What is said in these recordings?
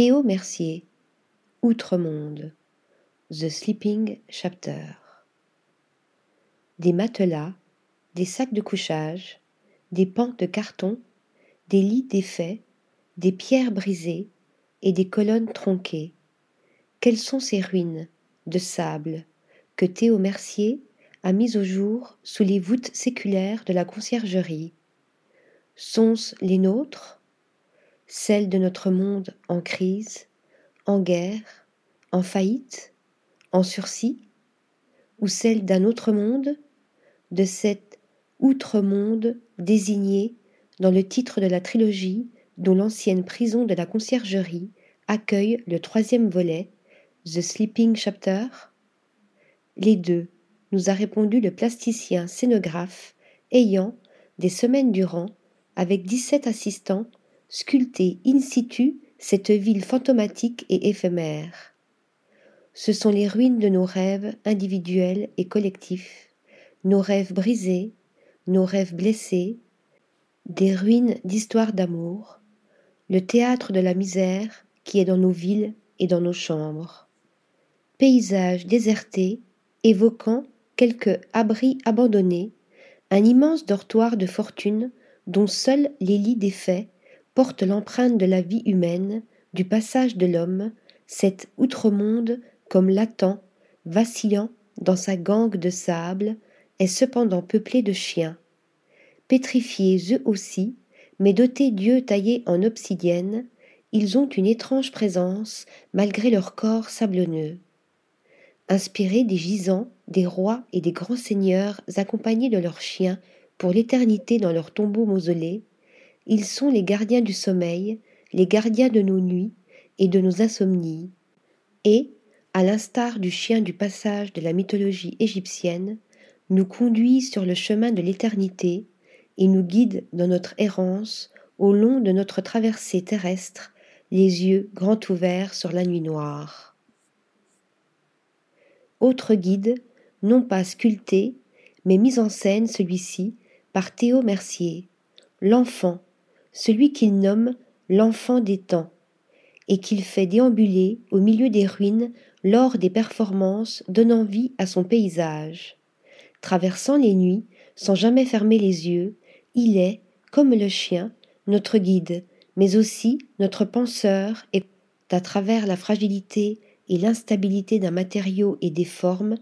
Théo Mercier, Outre-monde, The Sleeping Chapter. Des matelas, des sacs de couchage, des pans de carton, des lits défaits, des pierres brisées et des colonnes tronquées. Quelles sont ces ruines de sable que Théo Mercier a mises au jour sous les voûtes séculaires de la conciergerie? Sont-ce les nôtres? Celles de notre monde en crise, en guerre, en faillite, en sursis Ou celles d'un autre monde De cet outre-monde désigné dans le titre de la trilogie dont l'ancienne prison de la conciergerie accueille le troisième volet, The Sleeping Chapter? Les deux, nous a répondu le plasticien scénographe, ayant, des semaines durant, avec dix-sept assistants, sculpté in situ cette ville fantomatique et éphémère. Ce sont les ruines de nos rêves individuels et collectifs, nos rêves brisés, nos rêves blessés, des ruines d'histoires d'amour, le théâtre de la misère qui est dans nos villes et dans nos chambres. Paysages désertés, évoquant quelques abris abandonnés, un immense dortoir de fortune dont seuls les lits défaits portent l'empreinte de la vie humaine, du passage de l'homme, cet outre-monde comme latent, vacillant dans sa gangue de sable, est cependant peuplé de chiens. Pétrifiés eux aussi, mais dotés d'yeux taillés en obsidienne, ils ont une étrange présence malgré leur corps sablonneux. Inspirés des gisants, des rois et des grands seigneurs accompagnés de leurs chiens pour l'éternité dans leurs tombeaux mausolées, ils sont les gardiens du sommeil, les gardiens de nos nuits et de nos insomnies, et, à l'instar du chien du passage de la mythologie égyptienne, nous conduisent sur le chemin de l'éternité et nous guide dans notre errance au long de notre traversée terrestre, les yeux grands ouverts sur la nuit noire. Autre guide, non pas sculpté, mais mis en scène celui-ci par Théo Mercier, l'enfant, celui qu'il nomme l'enfant des temps, et qu'il fait déambuler au milieu des ruines lors des performances donnant vie à son paysage. Traversant les nuits, sans jamais fermer les yeux, il est, comme le chien, notre guide, mais aussi notre penseur et, à travers la fragilité et l'instabilité d'un matériau et des formes,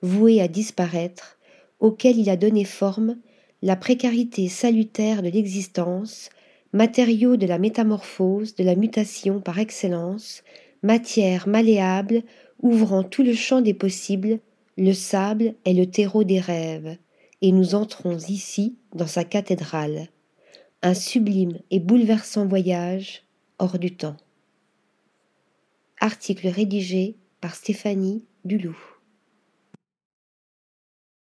voué à disparaître, auquel il a donné forme, la précarité salutaire de l'existence, matériau de la métamorphose, de la mutation par excellence, matière malléable, ouvrant tout le champ des possibles, le sable est le terreau des rêves, et nous entrons ici dans sa cathédrale, un sublime et bouleversant voyage hors du temps. Article rédigé par Stéphanie Dulou.